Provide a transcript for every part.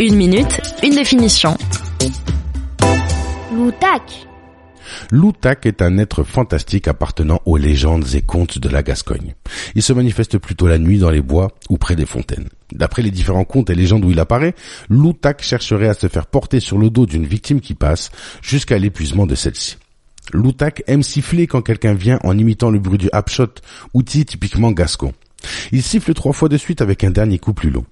Une minute, une définition. L'outac. L'Outac est un être fantastique appartenant aux légendes et contes de la Gascogne. Il se manifeste plutôt la nuit dans les bois ou près des fontaines. D'après les différents contes et légendes où il apparaît, l'Outac chercherait à se faire porter sur le dos d'une victime qui passe jusqu'à l'épuisement de celle-ci. L'Outac aime siffler quand quelqu'un vient en imitant le bruit du hapshot, outil typiquement gascon. Il siffle trois fois de suite avec un dernier coup plus long.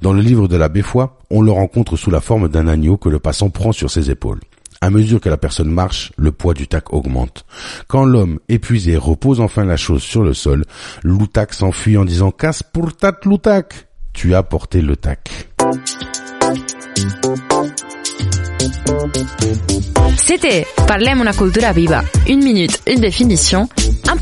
Dans le livre de la Béfoy, on le rencontre sous la forme d'un agneau que le passant prend sur ses épaules. À mesure que la personne marche, le poids du tac augmente. Quand l'homme, épuisé, repose enfin la chose sur le sol, l'outac s'enfuit en disant casse pour tat l'outac. Tu as porté le tac. C'était Parlem una cultura viva. Une minute, une définition.